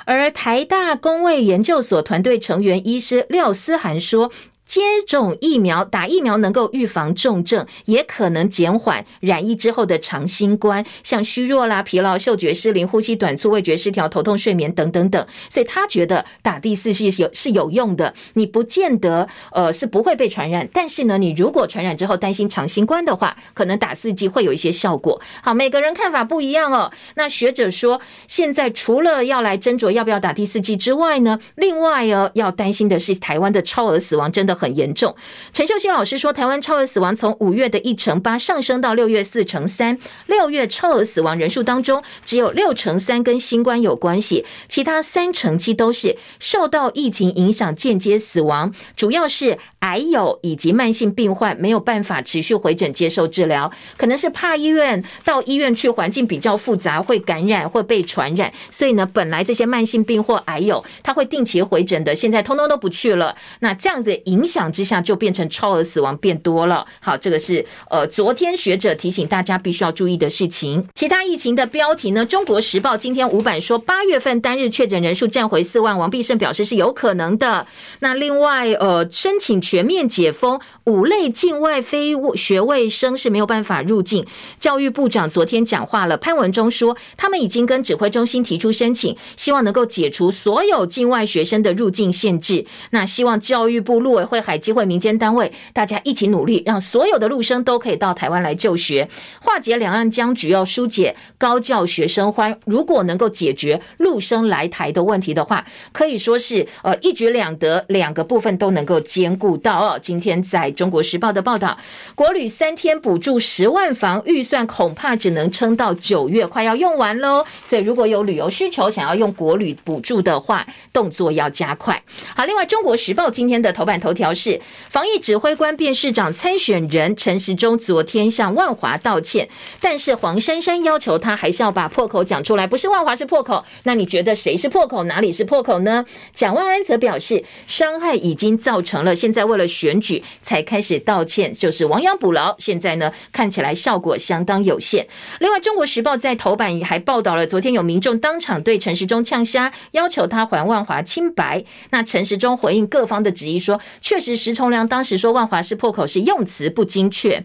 而台大工卫研究所团队成员医师廖思涵说。接种疫苗，打疫苗能够预防重症，也可能减缓染疫之后的长新冠，像虚弱啦、疲劳、嗅觉失灵、呼吸短促、味觉失调、头痛、睡眠等等等。所以他觉得打第四剂是有是有用的，你不见得呃是不会被传染，但是呢，你如果传染之后担心长新冠的话，可能打四剂会有一些效果。好，每个人看法不一样哦。那学者说，现在除了要来斟酌要不要打第四剂之外呢，另外哦要担心的是台湾的超额死亡真的。很严重。陈秀熙老师说，台湾超额死亡从五月的一成八上升到六月四成三。六月超额死亡人数当中，只有六成三跟新冠有关系，其他三成七都是受到疫情影响间接死亡，主要是癌友以及慢性病患没有办法持续回诊接受治疗，可能是怕医院到医院去环境比较复杂，会感染会被传染，所以呢，本来这些慢性病或癌友他会定期回诊的，现在通通都不去了。那这样的影响。之下就变成超额死亡变多了。好，这个是呃昨天学者提醒大家必须要注意的事情。其他疫情的标题呢？中国时报今天五版说，八月份单日确诊人数站回四万，王必胜表示是有可能的。那另外呃，申请全面解封，五类境外非学位生是没有办法入境。教育部长昨天讲话了，潘文忠说，他们已经跟指挥中心提出申请，希望能够解除所有境外学生的入境限制。那希望教育部陆委会。海基会民间单位，大家一起努力，让所有的陆生都可以到台湾来就学，化解两岸僵局，要疏解高教学生欢。如果能够解决陆生来台的问题的话，可以说是呃一举两得，两个部分都能够兼顾到哦。今天在中国时报的报道，国旅三天补助十万房，预算恐怕只能撑到九月，快要用完喽。所以如果有旅游需求，想要用国旅补助的话，动作要加快。好，另外中国时报今天的头版头条是防疫指挥官变市长参选人陈时中昨天向万华道歉，但是黄珊珊要求他还是要把破口讲出来，不是万华是破口，那你觉得谁是破口？哪里是破口呢？蒋万安则表示伤害已经造成了，现在为了选举才开始道歉，就是亡羊补牢。现在呢，看起来效果相当有限。另外，中国时报在头版还报道了，昨天有民众当场对陈时中呛虾，要求他还万华清白。那陈时中回应各方的质疑说，确实石崇良当时说万华是破口是用词不精确。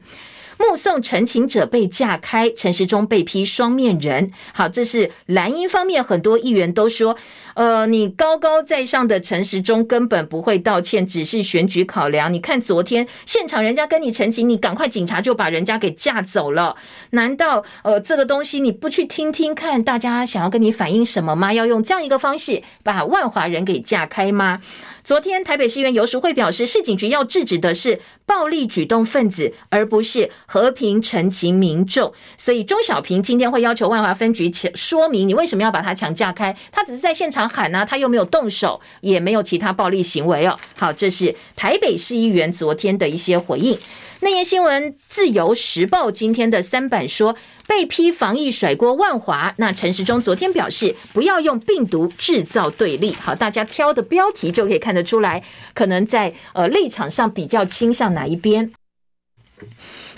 目送陈情者被架开，陈时中被批双面人。好，这是蓝营方面很多议员都说，呃，你高高在上的陈时中根本不会道歉，只是选举考量。你看昨天现场人家跟你陈情，你赶快警察就把人家给架走了。难道呃这个东西你不去听听看，大家想要跟你反映什么吗？要用这样一个方式把万华人给架开吗？昨天，台北市议员游淑慧表示，市警局要制止的是暴力举动分子，而不是和平陈情民众。所以，钟小平今天会要求万华分局说明，你为什么要把他强架开？他只是在现场喊啊，他又没有动手，也没有其他暴力行为哦。好，这是台北市议员昨天的一些回应。那页新闻，《自由时报》今天的三版说，被批防疫甩锅万华。那陈时中昨天表示，不要用病毒制造对立。好，大家挑的标题就可以看得出来，可能在呃立场上比较倾向哪一边。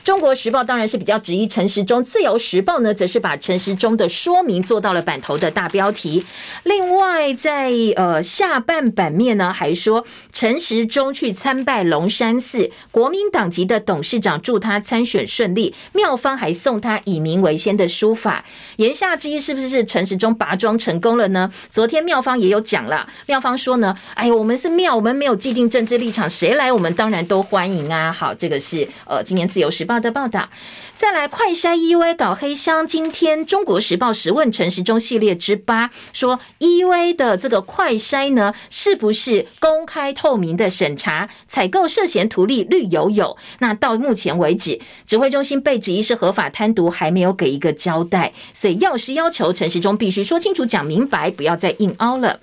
中国时报当然是比较质疑陈时中，自由时报呢，则是把陈时中的说明做到了版头的大标题。另外在，呃下半版面呢，还说陈时中去参拜龙山寺，国民党籍的董事长祝他参选顺利，妙方还送他以民为先的书法。言下之意是不是陈时中拔庄成功了呢？昨天妙方也有讲了，妙方说呢，哎呦，我们是庙，我们没有既定政治立场，谁来我们当然都欢迎啊。好，这个是呃今年自由时报。的报道，再来快筛 EUA 搞黑箱。今天《中国时报》十问陈时中系列之八，说 EUA 的这个快筛呢，是不是公开透明的审查？采购涉嫌图利绿油油。那到目前为止，指挥中心被质疑是合法贪渎，还没有给一个交代。所以药师要求陈时中必须说清楚、讲明白，不要再硬凹了。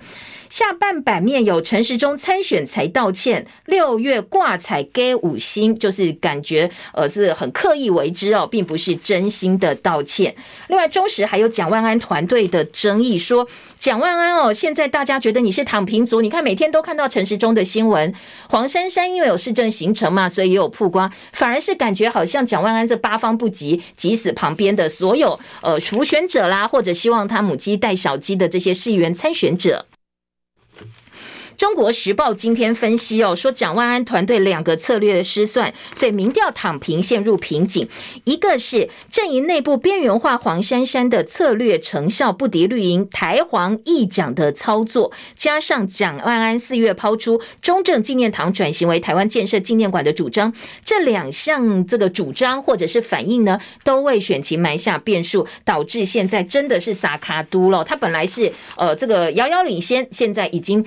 下半版面有陈时中参选才道歉，六月挂彩给五星，就是感觉呃是很刻意为之哦，并不是真心的道歉。另外，中时还有蒋万安团队的争议，说蒋万安哦，现在大家觉得你是躺平族，你看每天都看到陈时中的新闻，黄珊珊因为有市政行程嘛，所以也有曝光，反而是感觉好像蒋万安这八方不及，挤死旁边的所有呃辅选者啦，或者希望他母鸡带小鸡的这些市议员参选者。中国时报今天分析哦，说蒋万安团队两个策略的失算，所以民调躺平陷入瓶颈。一个是阵营内部边缘化黄珊珊的策略成效不敌绿营台黄议蒋的操作，加上蒋万安四月抛出中正纪念堂转型为台湾建设纪念馆的主张，这两项这个主张或者是反应呢，都为选情埋下变数，导致现在真的是撒卡都了。他本来是呃这个遥遥领先，现在已经。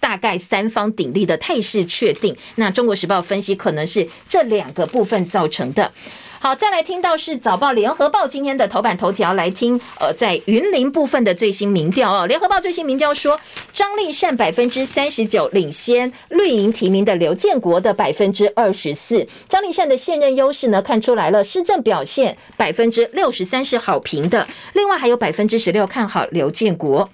大概三方鼎立的态势确定，那中国时报分析可能是这两个部分造成的。好，再来听到是早报联合报今天的头版头条，来听呃在云林部分的最新民调哦。联合报最新民调说，张丽善百分之三十九领先绿营提名的刘建国的百分之二十四。张丽善的现任优势呢看出来了，施政表现百分之六十三是好评的，另外还有百分之十六看好刘建国。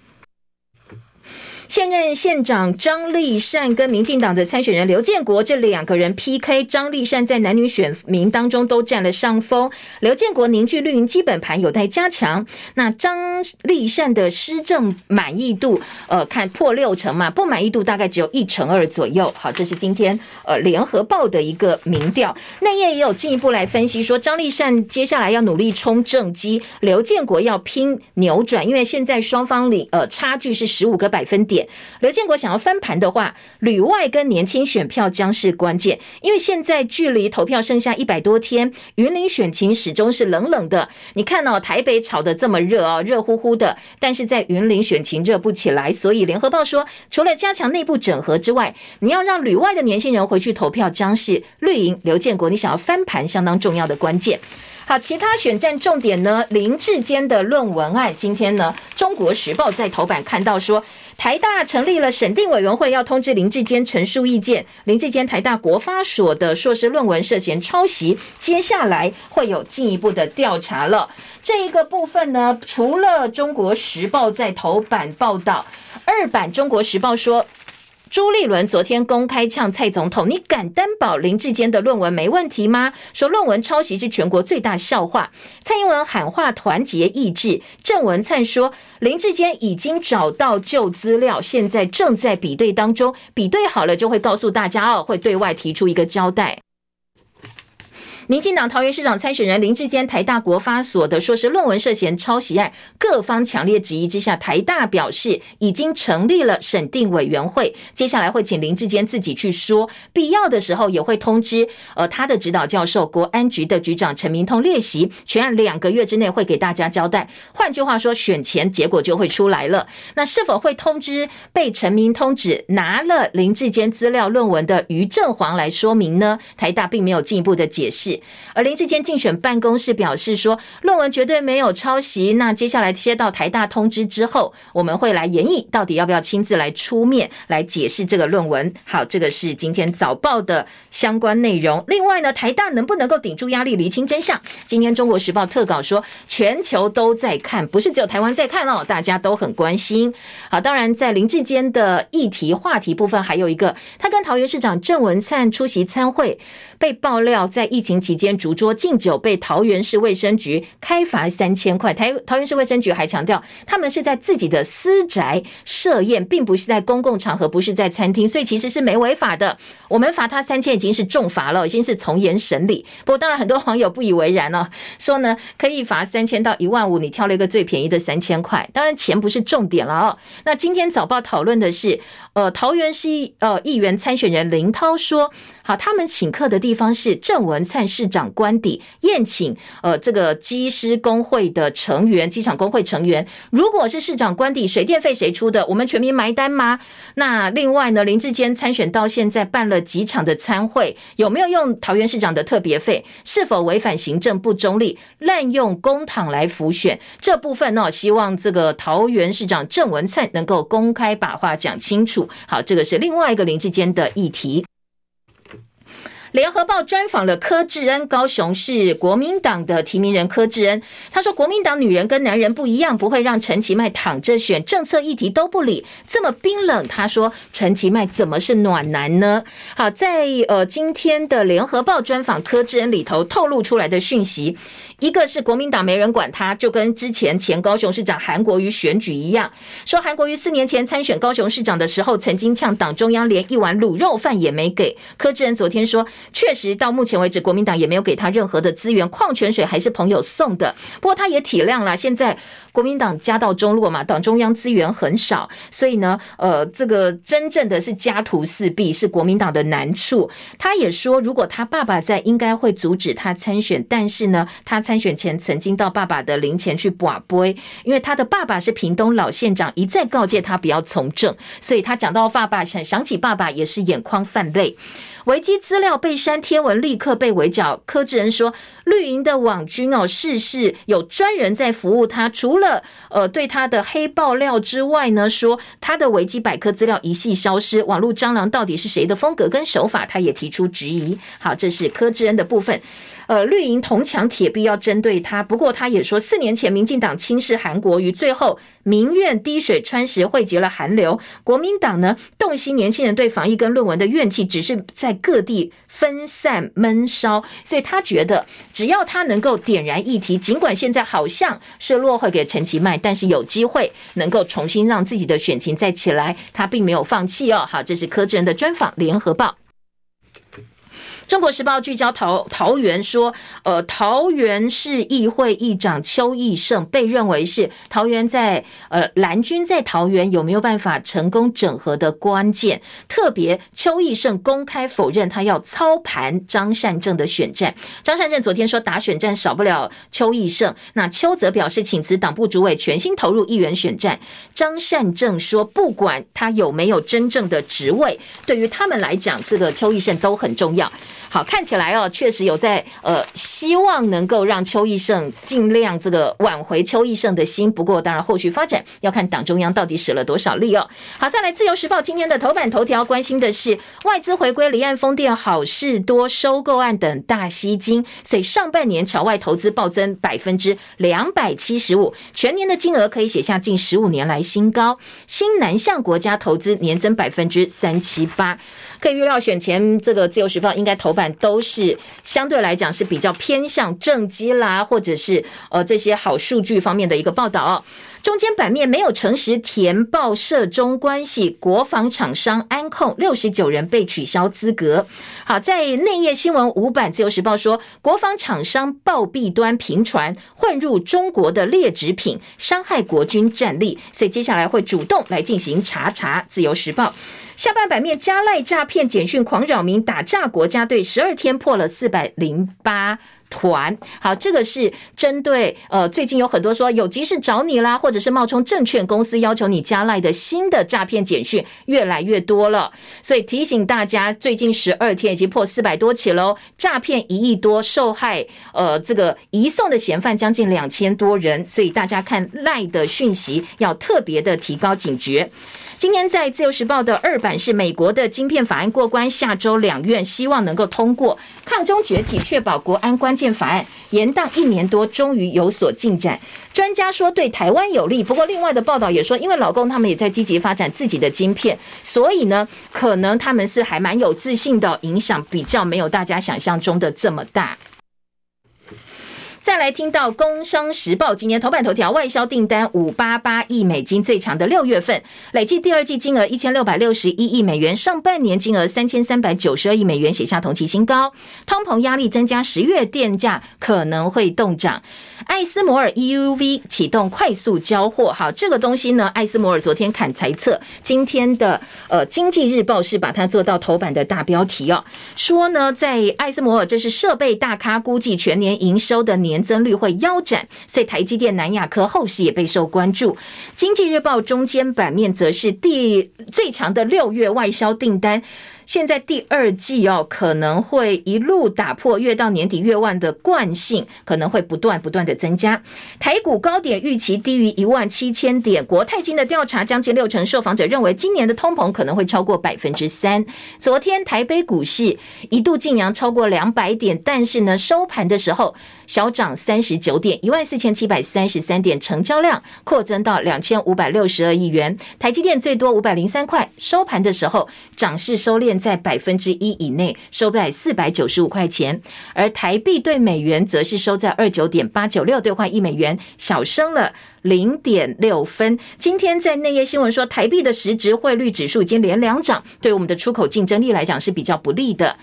现任县长张丽善跟民进党的参选人刘建国这两个人 PK，张丽善在男女选民当中都占了上风，刘建国凝聚绿营基本盘有待加强。那张丽善的施政满意度，呃，看破六成嘛，不满意度大概只有一成二左右。好，这是今天呃联合报的一个民调，内页也有进一步来分析说，张丽善接下来要努力冲政绩，刘建国要拼扭转，因为现在双方里呃差距是十五个百分点。刘建国想要翻盘的话，旅外跟年轻选票将是关键，因为现在距离投票剩下一百多天，云林选情始终是冷冷的。你看哦，台北炒得这么热哦，热乎乎的，但是在云林选情热不起来，所以联合报说，除了加强内部整合之外，你要让旅外的年轻人回去投票，将是绿营刘建国你想要翻盘相当重要的关键。好，其他选战重点呢？林志坚的论文案，今天呢，《中国时报》在头版看到说，台大成立了审定委员会，要通知林志坚陈述意见。林志坚台大国发所的硕士论文涉嫌抄袭，接下来会有进一步的调查了。这一个部分呢，除了《中国时报》在头版报道，二版《中国时报》说。朱立伦昨天公开呛蔡总统：“你敢担保林志坚的论文没问题吗？”说论文抄袭是全国最大笑话。蔡英文喊话团结意志，郑文灿说林志坚已经找到旧资料，现在正在比对当中，比对好了就会告诉大家哦，会对外提出一个交代。民进党桃园市长参选人林志坚台大国发所的硕士论文涉嫌抄袭案，各方强烈质疑之下，台大表示已经成立了审定委员会，接下来会请林志坚自己去说，必要的时候也会通知呃他的指导教授国安局的局长陈明通列席，全案两个月之内会给大家交代。换句话说，选前结果就会出来了。那是否会通知被陈明通指拿了林志坚资料论文的于正煌来说明呢？台大并没有进一步的解释。而林志坚竞选办公室表示说，论文绝对没有抄袭。那接下来接到台大通知之后，我们会来研议，到底要不要亲自来出面来解释这个论文。好，这个是今天早报的相关内容。另外呢，台大能不能够顶住压力，厘清真相？今天中国时报特稿说，全球都在看，不是只有台湾在看哦，大家都很关心。好，当然在林志坚的议题话题部分，还有一个，他跟桃园市长郑文灿出席参会。被爆料在疫情期间逐桌敬酒，被桃园市卫生局开罚三千块。台桃园市卫生局还强调，他们是在自己的私宅设宴，并不是在公共场合，不是在餐厅，所以其实是没违法的。我们罚他三千已经是重罚了，已经是从严审理。不过当然很多网友不以为然哦，说呢可以罚三千到一万五，你挑了一个最便宜的三千块。当然钱不是重点了哦。那今天早报讨论的是，呃，桃园市呃议员参选人林涛说。好，他们请客的地方是郑文灿市长官邸，宴请呃这个机师工会的成员，机场工会成员。如果是市长官邸，水电费谁出的？我们全民埋单吗？那另外呢，林志坚参选到现在办了几场的参会，有没有用桃园市长的特别费？是否违反行政不中立、滥用公帑来浮选？这部分呢，希望这个桃园市长郑文灿能够公开把话讲清楚。好，这个是另外一个林志坚的议题。联合报专访了柯志恩，高雄市国民党的提名人柯志恩，他说：“国民党女人跟男人不一样，不会让陈其迈躺着选，政策议题都不理，这么冰冷。”他说：“陈其迈怎么是暖男呢？”好，在呃今天的联合报专访柯志恩里头透露出来的讯息。一个是国民党没人管他，就跟之前前高雄市长韩国瑜选举一样，说韩国瑜四年前参选高雄市长的时候，曾经呛党中央连一碗卤肉饭也没给。柯志恩昨天说，确实到目前为止，国民党也没有给他任何的资源，矿泉水还是朋友送的。不过他也体谅了，现在国民党家道中落嘛，党中央资源很少，所以呢，呃，这个真正的是家徒四壁，是国民党的难处。他也说，如果他爸爸在，应该会阻止他参选，但是呢，他参。选前曾经到爸爸的灵前去跋杯，因为他的爸爸是屏东老县长，一再告诫他不要从政，所以他讲到爸爸，想想起爸爸也是眼眶泛泪。维基资料被删，贴文立刻被围剿。柯志恩说，绿营的网军哦，事事有专人在服务他，除了呃对他的黑爆料之外呢，说他的维基百科资料一系消失，网络蟑螂到底是谁的风格跟手法，他也提出质疑。好，这是柯志恩的部分。呃，绿营铜墙铁壁要针对他，不过他也说，四年前民进党轻视韩国瑜，最后民怨滴水穿石，汇集了韩流。国民党呢，洞悉年轻人对防疫跟论文的怨气，只是在各地分散闷烧，所以他觉得只要他能够点燃议题，尽管现在好像是落后给陈其迈，但是有机会能够重新让自己的选情再起来，他并没有放弃哦。好，这是柯志恩的专访，联合报。中国时报聚焦桃桃园说，呃，桃园市议会议长邱义胜被认为是桃园在呃蓝军在桃园有没有办法成功整合的关键。特别邱义胜公开否认他要操盘张善政的选战。张善政昨天说打选战少不了邱义胜，那邱则表示请辞党部主委，全心投入议员选战。张善政说，不管他有没有真正的职位，对于他们来讲，这个邱义胜都很重要。好，看起来哦，确实有在呃，希望能够让邱奕胜尽量这个挽回邱奕胜的心。不过，当然后续发展要看党中央到底使了多少力哦。好，再来，《自由时报》今天的头版头条关心的是外资回归、离岸风电、好事多收购案等大吸金，所以上半年侨外投资暴增百分之两百七十五，全年的金额可以写下近十五年来新高。新南向国家投资年增百分之三七八。可以预料，选前这个《自由时报》应该头版都是相对来讲是比较偏向政绩啦，或者是呃这些好数据方面的一个报道。中间版面没有诚实填报涉中关系，国防厂商安控六十九人被取消资格。好，在内页新闻五版，《自由时报》说，国防厂商暴弊端频传，混入中国的劣质品，伤害国军战力，所以接下来会主动来进行查查。《自由时报》下半版面，加赖诈骗简讯狂扰民，打炸国家队十二天破了四百零八。团好，这个是针对呃，最近有很多说有急事找你啦，或者是冒充证券公司要求你加赖的新的诈骗简讯越来越多了，所以提醒大家，最近十二天已经破四百多起喽，诈骗一亿多，受害呃这个移送的嫌犯将近两千多人，所以大家看赖的讯息要特别的提高警觉。今天在自由时报的二版是美国的晶片法案过关，下周两院希望能够通过抗中崛起，确保国安关法案延宕一年多，终于有所进展。专家说对台湾有利，不过另外的报道也说，因为老公他们也在积极发展自己的芯片，所以呢，可能他们是还蛮有自信的，影响比较没有大家想象中的这么大。再来听到《工商时报》今年头版头条，外销订单五八八亿美金，最强的六月份，累计第二季金额一千六百六十一亿美元，上半年金额三千三百九十二亿美元，写下同期新高。通膨压力增加，十月电价可能会动涨。艾斯摩尔 EUV 启动快速交货，好，这个东西呢，艾斯摩尔昨天砍财测，今天的呃经济日报是把它做到头版的大标题哦，说呢，在艾斯摩尔这是设备大咖，估计全年营收的年。年增率会腰斩，所以台积电、南亚科后市也备受关注。经济日报中间版面则是第最强的六月外销订单。现在第二季哦，可能会一路打破月到年底月万的惯性，可能会不断不断的增加。台股高点预期低于一万七千点。国泰金的调查，将近六成受访者认为今年的通膨可能会超过百分之三。昨天台北股市一度劲扬超过两百点，但是呢，收盘的时候小涨三十九点，一万四千七百三十三点，成交量扩增到两千五百六十二亿元。台积电最多五百零三块，收盘的时候涨势收敛。在百分之一以内，收在四百九十五块钱，而台币兑美元则是收在二九点八九六兑换一美元，小升了零点六分。今天在内页新闻说，台币的实质汇率指数已经连两涨，对我们的出口竞争力来讲是比较不利的。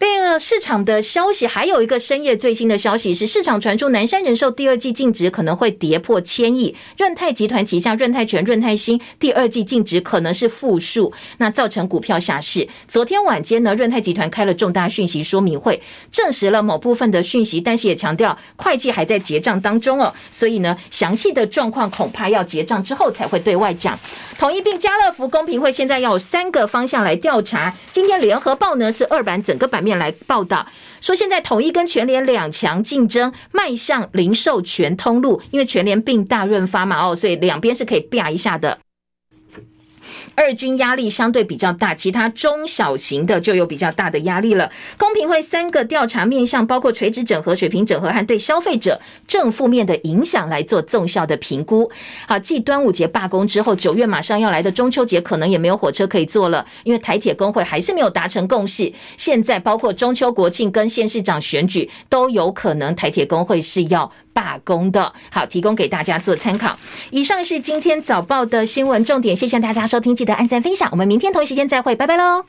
另一个市场的消息，还有一个深夜最新的消息是，市场传出南山人寿第二季净值可能会跌破千亿，润泰集团旗下润泰全、润泰新第二季净值可能是负数，那造成股票下市。昨天晚间呢，润泰集团开了重大讯息说明会，证实了某部分的讯息，但是也强调会计还在结账当中哦，所以呢，详细的状况恐怕要结账之后才会对外讲。统一并家乐福公平会现在要有三个方向来调查。今天联合报呢是二版整个版面来报道，说现在统一跟全联两强竞争，迈向零售全通路，因为全联并大润发嘛哦，所以两边是可以啪一下的。二军压力相对比较大，其他中小型的就有比较大的压力了。公平会三个调查面向，包括垂直整合、水平整合和对消费者正负面的影响来做纵效的评估。好，继端午节罢工之后，九月马上要来的中秋节可能也没有火车可以坐了，因为台铁工会还是没有达成共识。现在包括中秋国庆跟县市长选举都有可能，台铁工会是要。罢工的。好，提供给大家做参考。以上是今天早报的新闻重点，谢谢大家收听，记得按赞分享，我们明天同一时间再会，拜拜喽。